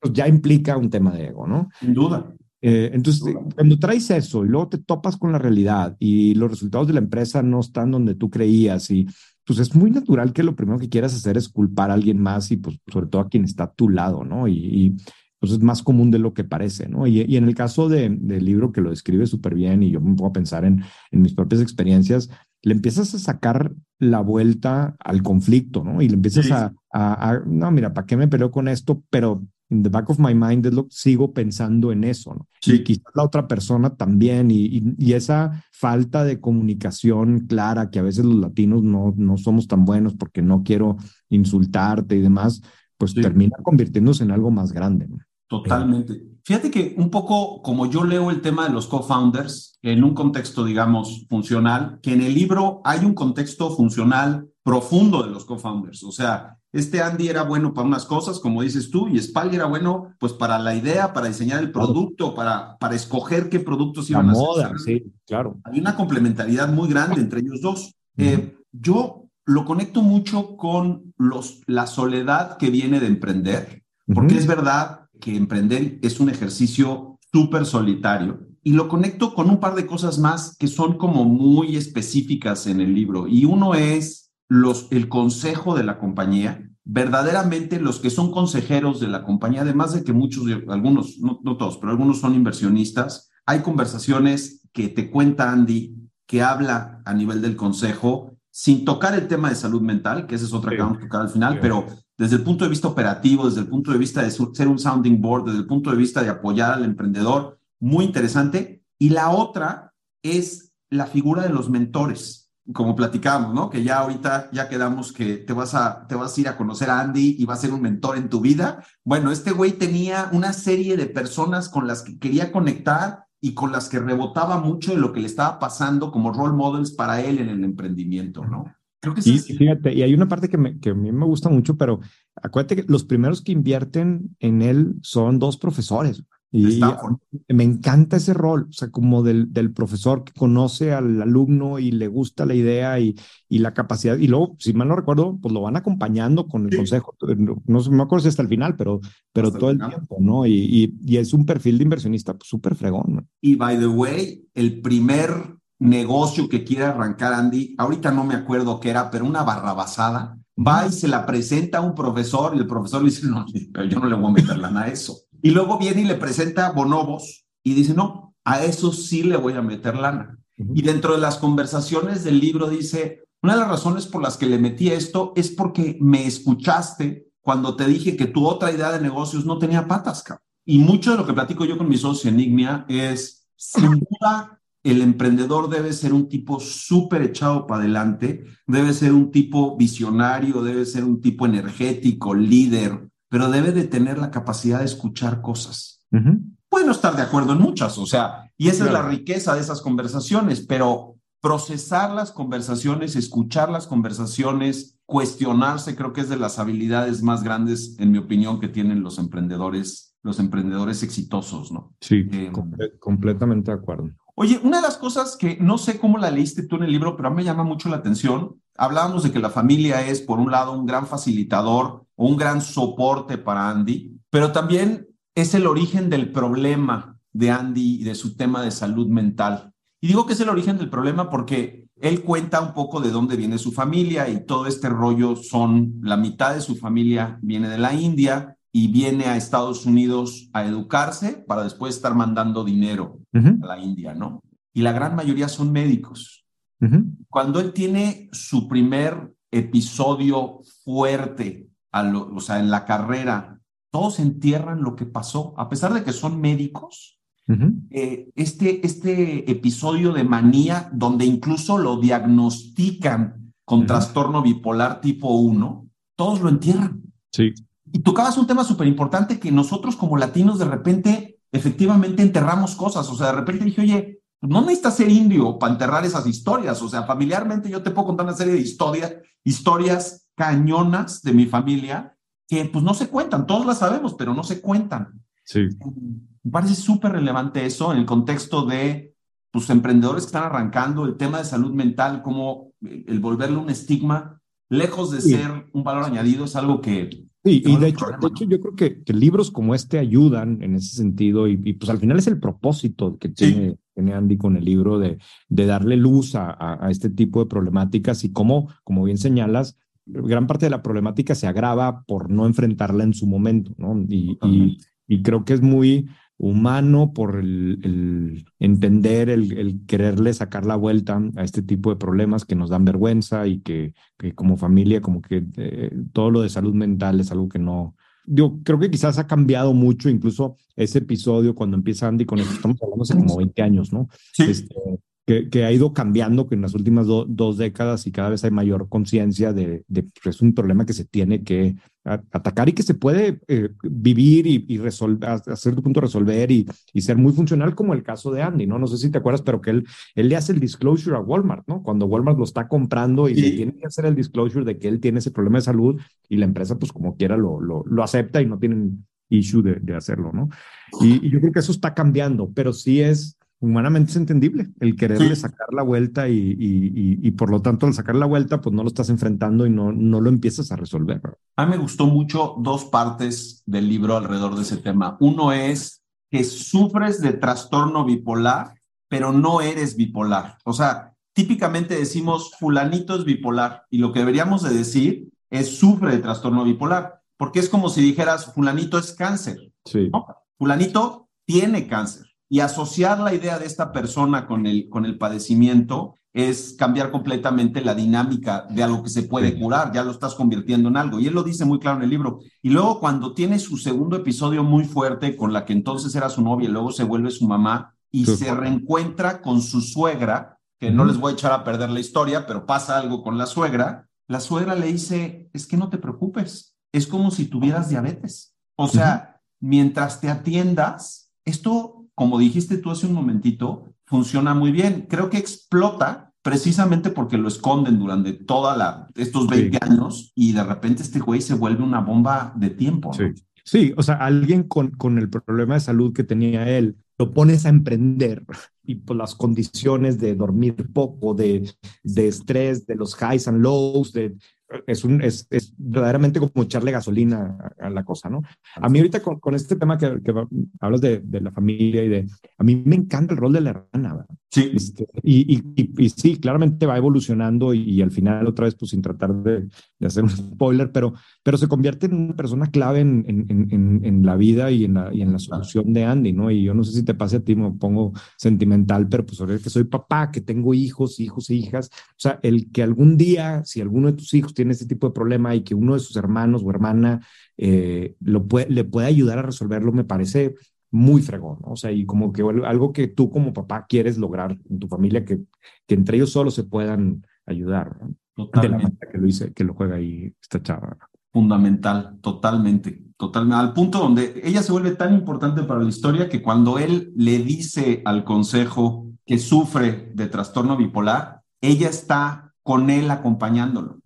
pues, ya implica un tema de ego, ¿no? Sin duda. Eh, entonces, cuando traes eso y luego te topas con la realidad y los resultados de la empresa no están donde tú creías y pues es muy natural que lo primero que quieras hacer es culpar a alguien más y pues sobre todo a quien está a tu lado, ¿no? Y, pues es más común de lo que parece, ¿no? Y, y en el caso de, del libro que lo describe súper bien y yo me pongo a pensar en, en mis propias experiencias, le empiezas a sacar la vuelta al conflicto, ¿no? Y le empiezas a, a, no, mira, ¿para qué me peleo con esto? Pero in the back of my mind es lo sigo pensando en eso, ¿no? Sí. Y quizás la otra persona también, y, y, esa falta de comunicación clara que a veces los latinos no, no somos tan buenos porque no quiero insultarte y demás, pues termina convirtiéndose en algo más grande, ¿no? Totalmente. Fíjate que un poco como yo leo el tema de los co-founders en un contexto, digamos, funcional, que en el libro hay un contexto funcional profundo de los co-founders. O sea, este Andy era bueno para unas cosas, como dices tú, y Spaldi era bueno pues para la idea, para diseñar el producto, para, para escoger qué productos iban a hacer. Sí, claro. Hay una complementariedad muy grande entre ellos dos. Eh, yo lo conecto mucho con los, la soledad que viene de emprender, porque es verdad que emprender es un ejercicio súper solitario. Y lo conecto con un par de cosas más que son como muy específicas en el libro. Y uno es los, el consejo de la compañía, verdaderamente los que son consejeros de la compañía, además de que muchos, algunos, no, todos, pero algunos son inversionistas, hay conversaciones que te cuenta Andy, que habla a nivel del consejo, sin tocar el tema de salud mental, que esa es otra que vamos a tocar al final, pero desde el punto de vista operativo, desde el punto de vista de ser un sounding board, desde el punto de vista de apoyar al emprendedor, muy interesante. Y la otra es la figura de los mentores como platicábamos, ¿no? Que ya ahorita ya quedamos que te vas a te vas a ir a conocer a Andy y va a ser un mentor en tu vida. Bueno, este güey tenía una serie de personas con las que quería conectar y con las que rebotaba mucho de lo que le estaba pasando como role models para él en el emprendimiento, ¿no? Creo que sí. Y fíjate, y hay una parte que, me, que a mí me gusta mucho, pero acuérdate que los primeros que invierten en él son dos profesores. Y me encanta ese rol, o sea, como del, del, profesor que conoce al alumno y le gusta la idea y, y la capacidad. Y luego, si mal no recuerdo, pues lo van acompañando con el consejo. No, no, me acuerdo si hasta el final, pero, pero todo el, tiempo, ¿no? Y, y, y, es un perfil de inversionista pues, súper fregón. ¿no? Y by the way, el primer negocio que quiere arrancar Andy, ahorita no me acuerdo qué era, pero una barrabasada, va y se la presenta a un profesor y el profesor le dice, no, pero yo no le voy a meter lana a eso. Y luego viene y le presenta bonobos y dice, no, a eso sí le voy a meter lana. Y dentro de las conversaciones del libro dice, una de las razones por las que le metí esto es porque me escuchaste cuando te dije que tu otra idea de negocios no tenía patas, Y mucho de lo que platico yo con mi socio Enignia es, sin duda, el emprendedor debe ser un tipo súper echado para adelante, debe ser un tipo visionario, debe ser un tipo energético, líder, pero debe de tener la capacidad de escuchar cosas. Puede no estar de acuerdo en muchas, o sea, y esa es la riqueza de esas conversaciones, pero procesar las conversaciones, escuchar las conversaciones, cuestionarse, creo que es de las habilidades más grandes, en mi opinión, que tienen los emprendedores, los emprendedores exitosos, ¿no? Sí, eh, completamente de acuerdo. Oye, una de las cosas que no sé cómo la leíste tú en el libro, pero a mí me llama mucho la atención, hablábamos de que la familia es, por un lado, un gran facilitador un gran soporte para Andy, pero también es el origen del problema de Andy y de su tema de salud mental. Y digo que es el origen del problema porque él cuenta un poco de dónde viene su familia y todo este rollo son, la mitad de su familia viene de la India y viene a Estados Unidos a educarse para después estar mandando dinero a la India, ¿no? Y la gran mayoría son médicos. Cuando él tiene su primer episodio fuerte a lo, o sea, en la carrera, todos entierran lo que pasó, a pesar de que son médicos. Eh, este, este episodio de manía, donde incluso lo diagnostican con trastorno bipolar tipo 1, todos lo entierran. Sí. Y tocabas un tema súper importante que nosotros como latinos de repente efectivamente enterramos cosas. O sea, de repente dije, oye, no necesitas ser indio para enterrar esas historias. O sea, familiarmente yo te puedo contar una serie de historias, historias cañonas de mi familia que pues no se cuentan. Todos las sabemos, pero no se cuentan. Sí. Me parece súper relevante eso en el contexto de pues, emprendedores que están arrancando, el tema de salud mental, como el volverle un estigma, lejos de ser un valor añadido, es algo que Sí, y de hecho, de hecho yo creo que, que, libros como este ayudan en ese sentido y, pues al final es el propósito que tiene, tiene Andy con el libro de, de darle luz a, a, este tipo de problemáticas y cómo, como bien señalas, gran parte de la problemática se agrava por no enfrentarla en su momento, ¿no? Y, y, y creo que es muy, humano, por el, entender, el, quererle sacar la vuelta a este tipo de problemas que nos dan vergüenza y que, que como familia, como que eh, todo lo de salud mental es algo que no... Yo creo que quizás ha cambiado mucho, incluso ese episodio cuando empieza Andy con esto, estamos hablando hace como 20 años, ¿no? Sí. Este, que, ha ido cambiando que en las últimas dos décadas y cada vez hay mayor conciencia de, que es un problema que se tiene que atacar y que se puede eh, vivir y, resolver, a cierto punto resolver y, y, ser muy funcional como el caso de Andy, ¿no? No sé si te acuerdas, pero que él, él le hace el disclosure a Walmart, ¿no? Cuando Walmart lo está comprando y le tiene que hacer el disclosure de que él tiene ese problema de salud y la empresa pues como quiera lo, lo, lo acepta y no tienen issue de, de hacerlo, ¿no? Y, y yo creo que eso está cambiando, pero sí es humanamente es entendible el quererle sacar la vuelta y, y, y, por lo tanto al sacar la vuelta pues no lo estás enfrentando y no, no lo empiezas a resolver. A mí me gustó mucho dos partes del libro alrededor de ese tema. Uno es que sufres de trastorno bipolar, pero no eres bipolar. O sea, típicamente decimos fulanito es bipolar y lo que deberíamos de decir es sufre de trastorno bipolar, porque es como si dijeras fulanito es cáncer. Sí. Fulanito tiene cáncer y asociar la idea de esta persona con el, con el padecimiento es cambiar completamente la dinámica de algo que se puede curar, ya lo estás convirtiendo en algo. Y él lo dice muy claro en el libro. Y luego cuando tiene su segundo episodio muy fuerte con la que entonces era su novia y luego se vuelve su mamá y se reencuentra con su suegra, que no les voy a echar a perder la historia, pero pasa algo con la suegra, la suegra le dice, es que no te preocupes, es como si tuvieras diabetes. O sea, mientras te atiendas, esto como dijiste tú hace un momentito, funciona muy bien. Creo que explota precisamente porque lo esconden durante toda la, estos 20 años y de repente este güey se vuelve una bomba de tiempo. Sí. sí, o sea, alguien con, con el problema de salud que tenía él, lo pones a emprender y por las condiciones de dormir poco, de, de estrés, de los highs and lows, de es, un, es, es, verdaderamente como echarle gasolina a, la cosa, ¿no? A mí ahorita con, con este tema que, que hablas de, de, la familia y de... A mí me encanta el rol de la hermana, ¿verdad? Sí. Este, y, y, y, sí, claramente va evolucionando y, al final otra vez, pues sin tratar de, de, hacer un spoiler, pero, pero se convierte en una persona clave en, en, en, en la vida y en la, y en la solución de Andy, ¿no? Y yo no sé si te pase a ti, me pongo sentimental, pero pues ahora que soy papá, que tengo hijos, hijos e hijas, o sea, el que algún día, si alguno de tus hijos tiene este tipo de problema y que uno de sus hermanos o hermana eh, lo puede, le puede ayudar a resolverlo, me parece muy fregón, ¿no? O sea, y como que algo que tú como papá quieres lograr en tu familia, que, que entre ellos solo se puedan ayudar, ¿no? De la manera que lo hice, que lo juega ahí esta chava. Fundamental, totalmente, totalmente, al punto donde ella se vuelve tan importante para la historia que cuando él le dice al consejo que sufre de trastorno bipolar, ella está con él acompañándolo.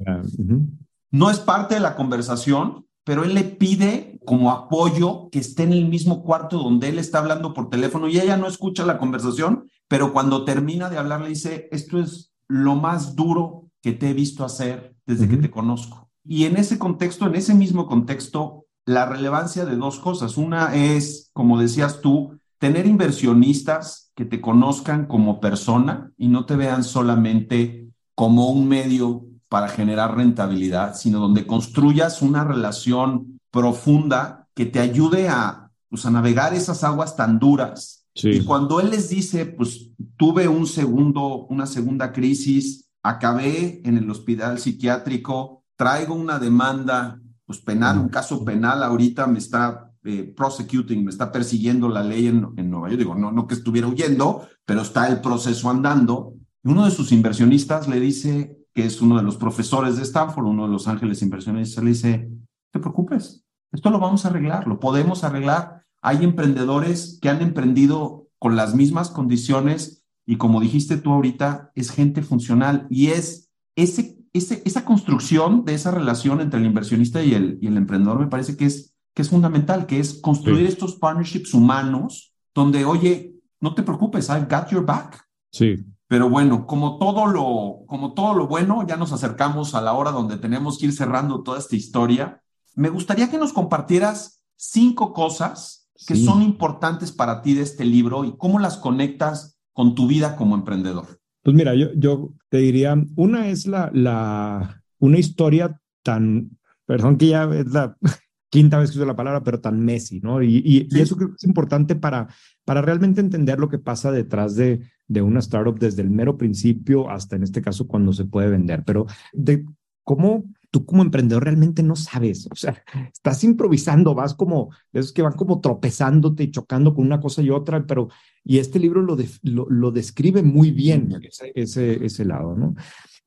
No es parte de la conversación, pero él le pide como apoyo que esté en el mismo cuarto donde él está hablando por teléfono y ella no escucha la conversación, pero cuando termina de hablar le dice, esto es lo más duro que te he visto hacer desde que te conozco. Y en ese contexto, en ese mismo contexto, la relevancia de dos cosas. Una es, como decías tú, tener inversionistas que te conozcan como persona y no te vean solamente como un medio para generar rentabilidad, sino donde construyas una relación profunda que te ayude a, pues, a navegar esas aguas tan duras. Y cuando él les dice, pues tuve un segundo, una segunda crisis, acabé en el hospital psiquiátrico, traigo una demanda pues penal, un caso penal ahorita me está eh, prosecuting, me está persiguiendo la ley en, en Nueva York. Digo, no, no que estuviera huyendo, pero está el proceso andando. Y uno de sus inversionistas le dice, que es uno de los profesores de Stanford, uno de los ángeles inversionistas, le dice, te preocupes, esto lo vamos a arreglar, lo podemos arreglar. Hay emprendedores que han emprendido con las mismas condiciones y como dijiste tú ahorita, es gente funcional y es ese, ese, esa construcción de esa relación entre el inversionista y el, y el emprendedor me parece que es, que es fundamental, que es construir estos partnerships humanos donde, oye, no te preocupes, I've got your back. Sí. Pero bueno, como todo lo, como todo lo bueno, ya nos acercamos a la hora donde tenemos que ir cerrando toda esta historia. Me gustaría que nos compartieras cinco cosas que son importantes para ti de este libro y cómo las conectas con tu vida como emprendedor. Pues mira, yo, yo te diría, una es la, la, una historia tan, perdón que ya es la quinta vez que uso la palabra, pero tan messy, ¿no? Y, y, y eso creo que es importante para, para realmente entender lo que pasa detrás de, de una startup desde el mero principio hasta en este caso cuando se puede vender, pero de cómo tú como emprendedor realmente no sabes, o sea, estás improvisando, vas como, esos que van como tropezándote y chocando con una cosa y otra, pero, y este libro lo, lo, describe muy bien ese, ese, ese lado, ¿no?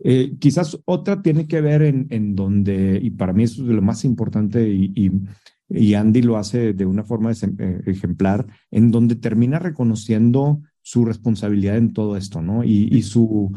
Eh, quizás otra tiene que ver en, en donde, y para mí eso es lo más importante y, y, y Andy lo hace de una forma eh, ejemplar, en donde termina reconociendo su responsabilidad en todo esto, ¿no? Y, y su,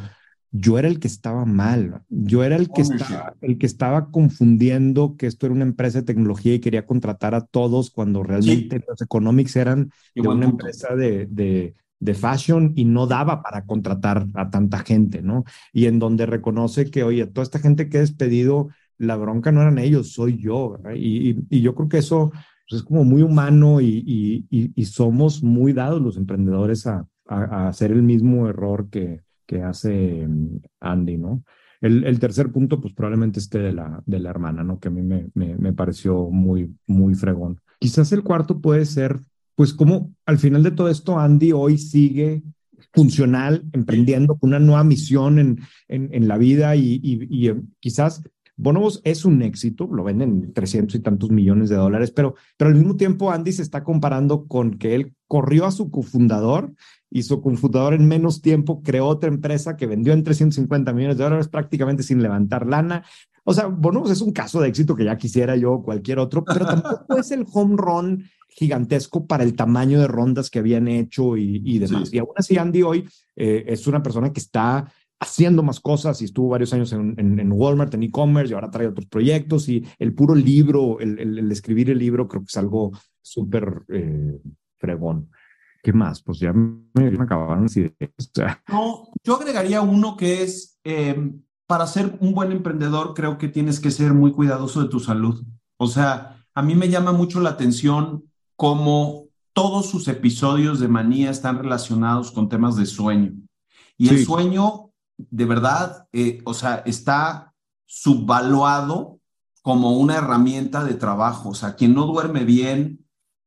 yo era el que estaba mal, yo era el que, estaba, el que estaba confundiendo que esto era una empresa de tecnología y quería contratar a todos cuando realmente los economics eran de una empresa de, de, de, fashion y no daba para contratar a tanta gente, ¿no? Y en donde reconoce que, oye, toda esta gente que he despedido, la bronca no eran ellos, soy yo, y, y, yo creo que eso pues, es como muy humano y, y, somos muy dados los emprendedores a, a, hacer el mismo error que, que hace mm, Andy, ¿no? El, tercer punto, pues probablemente esté de la, de la hermana, ¿no? Que a mí me, me, me, pareció muy, muy fregón. Quizás el cuarto puede ser, pues como al final de todo esto, Andy hoy sigue funcional, emprendiendo una nueva misión en, en, en la vida y, y, y, eh, quizás Bonobos es un éxito, lo venden 300 y tantos millones de dólares, pero, pero al mismo tiempo Andy se está comparando con que él corrió a su cofundador y su cofundador en menos tiempo creó otra empresa que vendió en 350 millones de dólares prácticamente sin levantar lana. O sea, Bonobos es un caso de éxito que ya quisiera yo o cualquier otro, pero tampoco es el home run gigantesco para el tamaño de rondas que habían hecho y, y demás. Y aún así, Andy hoy eh, es una persona que está haciendo más cosas y estuvo varios años en, en, Walmart, en e-commerce y ahora trae otros proyectos y el puro libro, el, el, escribir el libro creo que es algo súper eh, fregón. ¿Qué más? Pues ya me, acabaron las ideas. No, yo agregaría uno que es, eh, para ser un buen emprendedor creo que tienes que ser muy cuidadoso de tu salud. O sea, a mí me llama mucho la atención cómo todos sus episodios de manía están relacionados con temas de sueño. Y el sueño de verdad, eh, o sea, está subvaluado como una herramienta de trabajo. O sea, quien no duerme bien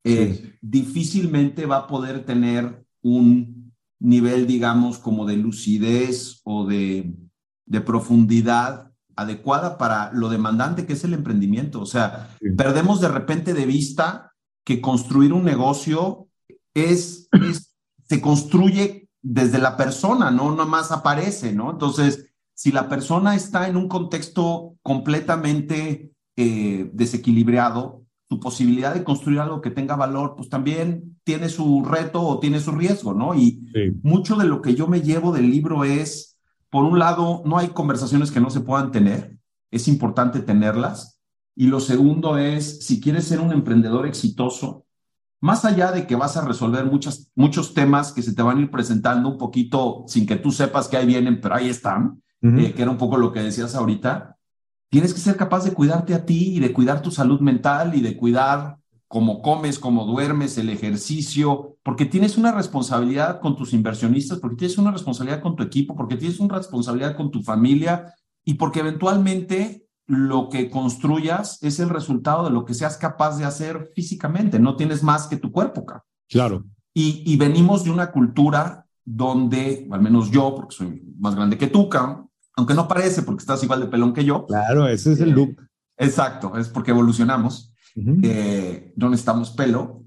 eh, difícilmente va a poder tener un nivel, digamos, como de lucidez o de, de profundidad adecuada para lo demandante que es el emprendimiento. O sea, perdemos de repente de vista que construir un negocio es, es se construye desde la persona, no más aparece, ¿no? Entonces, si la persona está en un contexto completamente eh, desequilibrado, su posibilidad de construir algo que tenga valor, pues también tiene su reto o tiene su riesgo, ¿no? Y mucho de lo que yo me llevo del libro es, por un lado, no hay conversaciones que no se puedan tener, es importante tenerlas. Y lo segundo es, si quieres ser un emprendedor exitoso, más allá de que vas a resolver muchas, muchos temas que se te van a ir presentando un poquito sin que tú sepas que ahí vienen, pero ahí están, eh, que era un poco lo que decías ahorita, tienes que ser capaz de cuidarte a ti y de cuidar tu salud mental y de cuidar cómo comes, cómo duermes, el ejercicio, porque tienes una responsabilidad con tus inversionistas, porque tienes una responsabilidad con tu equipo, porque tienes una responsabilidad con tu familia y porque eventualmente lo que construyas es el resultado de lo que seas capaz de hacer físicamente, no tienes más que tu cuerpo. Claro. Y, y venimos de una cultura donde, al menos yo, porque soy más grande que tú, aunque no parece porque estás igual de pelón que yo. Claro, ese es el look. Exacto, es porque evolucionamos. Eh, no necesitamos pelo.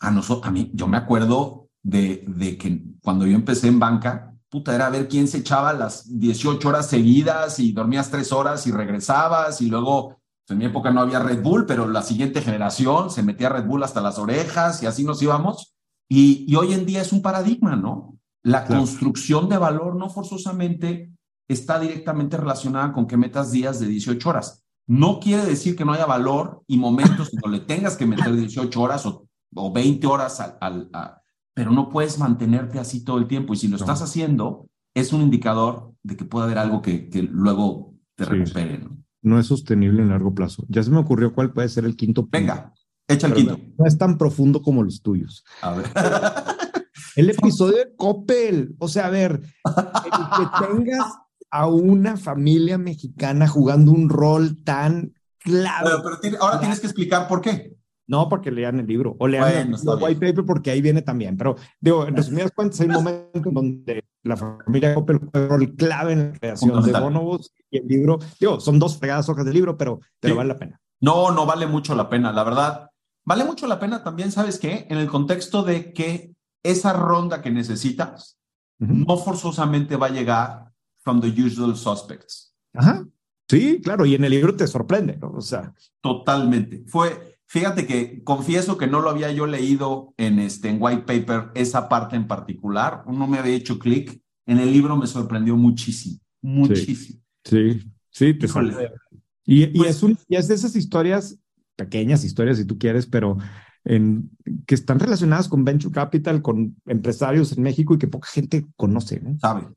A nosotros, a mí, yo me acuerdo de, de que cuando yo empecé en banca, puta, era ver quién se echaba las 18 horas seguidas y dormías tres horas y regresabas y luego, pues, en mi época no había Red Bull, pero la siguiente generación se metía Red Bull hasta las orejas y así nos íbamos. Y, y hoy en día es un paradigma, ¿no? La construcción de valor no forzosamente está directamente relacionada con que metas días de 18 horas. No quiere decir que no haya valor y momentos donde le tengas que meter 18 horas o, o 20 horas al, pero no puedes mantenerte así todo el tiempo. Y si lo estás haciendo, es un indicador de que puede haber algo que, que luego te recupere. ¿no? ¿no? es sostenible en largo plazo. Ya se me ocurrió cuál puede ser el quinto punto. Venga, echa el quinto. No, es tan profundo como los tuyos. A ver. el episodio de Coppel. O sea, a ver, que tengas a una familia mexicana jugando un rol tan clave. Pero, ahora tienes que explicar por qué. No, porque lean el libro o lean el white paper porque ahí viene también. Pero digo, en resumidas cuentas, hay un momento en donde la familia Coppel juega un rol clave en la creación de Bonobos y el libro. Digo, son dos fregadas hojas de libro, pero, pero vale la pena. No, no vale mucho la pena, la verdad. Vale mucho la pena también, ¿sabes qué? En el contexto de que esa ronda que necesitas no forzosamente va a llegar from the usual suspects. Ajá. Sí, claro, y en el libro te sorprende, ¿no? O sea. Totalmente. Fue, fíjate que confieso que no lo había yo leído en este en white paper, esa parte en particular, no me había hecho clic. En el libro me sorprendió muchísimo, muchísimo. Sí, sí, te y, y, pues es un, y es de esas historias, pequeñas historias si tú quieres, pero en, que están relacionadas con Venture Capital, con empresarios en México y que poca gente conoce. ¿no? Sabe.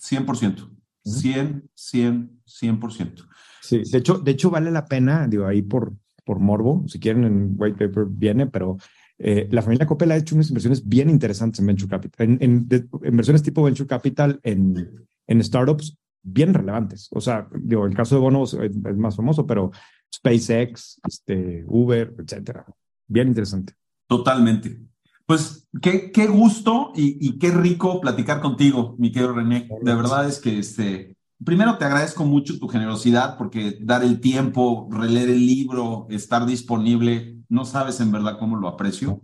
100%. 100, 100, 100%. Sí, de hecho, de hecho vale la pena, digo, ahí por, por morbo, si quieren en white paper viene, pero eh, la familia Coppel ha hecho unas inversiones bien interesantes en Venture Capital, en, inversiones tipo Venture Capital en, en startups bien relevantes. O sea, digo, el caso de Bono es, más famoso, pero SpaceX, este, Uber, etcétera. Bien interesante. Totalmente. Pues qué, qué gusto y, qué rico platicar contigo, mi querido René. De verdad es que este, primero te agradezco mucho tu generosidad porque dar el tiempo, releer el libro, estar disponible, no sabes en verdad cómo lo aprecio.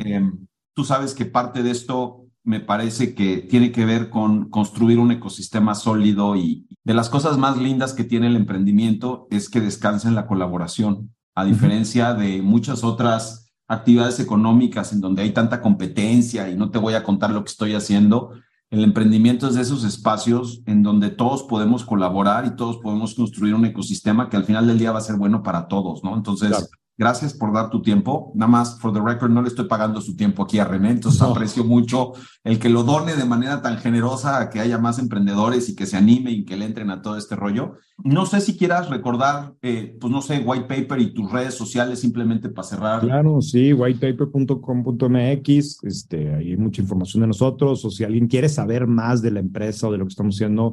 Eh, tú sabes que parte de esto me parece que tiene que ver con construir un ecosistema sólido y de las cosas más lindas que tiene el emprendimiento es que descansa en la colaboración, a diferencia de muchas otras actividades económicas en donde hay tanta competencia y no te voy a contar lo que estoy haciendo. El emprendimiento es de esos espacios en donde todos podemos colaborar y todos podemos construir un ecosistema que al final del día va a ser bueno para todos, ¿no? Entonces, Gracias por dar tu tiempo. Nada más, for the record, no le estoy pagando su tiempo aquí a René, entonces aprecio mucho el que lo done de manera tan generosa a que haya más emprendedores y que se animen y que le entren a todo este rollo. No sé si quieras recordar, eh, pues no sé, white paper y tus redes sociales simplemente para cerrar. Claro, sí, whitepaper.com.mx, este, hay mucha información de nosotros, o si alguien quiere saber más de la empresa o de lo que estamos haciendo,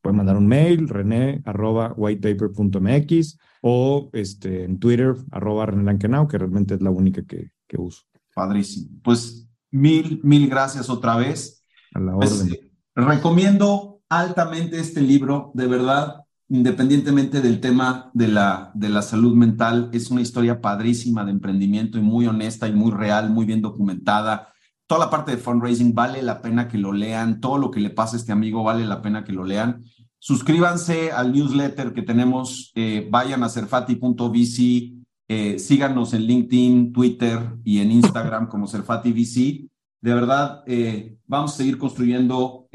puede mandar un mail, rené arroba whitepaper.mx o este, en Twitter, arroba René Lankenau, que realmente es la única que, que uso. Padrísimo. Pues mil, mil gracias otra vez. A la pues, orden. Eh, recomiendo altamente este libro, de verdad, independientemente del tema de la, de la salud mental, es una historia padrísima de emprendimiento y muy honesta y muy real, muy bien documentada. Toda la parte de fundraising vale la pena que lo lean, todo lo que le pasa a este amigo vale la pena que lo lean. Suscríbanse al newsletter que tenemos, eh, vayan a cerfati.vc, eh, síganos en LinkedIn, Twitter y en Instagram como CerfatiVC. De verdad, eh, vamos a seguir construyendo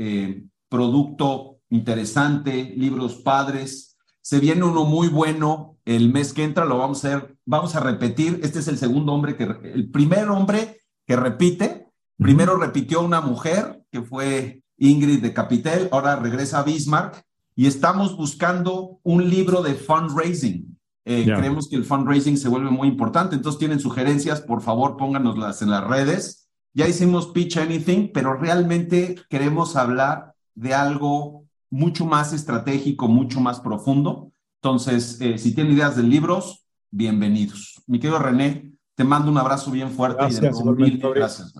producto interesante, libros padres. Se viene uno muy bueno el mes que entra, lo vamos a hacer, vamos a repetir. Este es el segundo hombre que, el primer hombre que repite. Primero repitió una mujer que fue Ingrid de Capitel, ahora regresa a Bismarck y estamos buscando un libro de fundraising. Eh, creemos que el fundraising se vuelve muy importante, entonces tienen sugerencias, por favor pónganoslas en las redes. Ya hicimos Pitch Anything, pero realmente queremos hablar de algo mucho más estratégico, mucho más profundo. Entonces, eh, si tienen ideas de libros, bienvenidos. Mi querido René, te mando un abrazo bien fuerte gracias, y de gracias.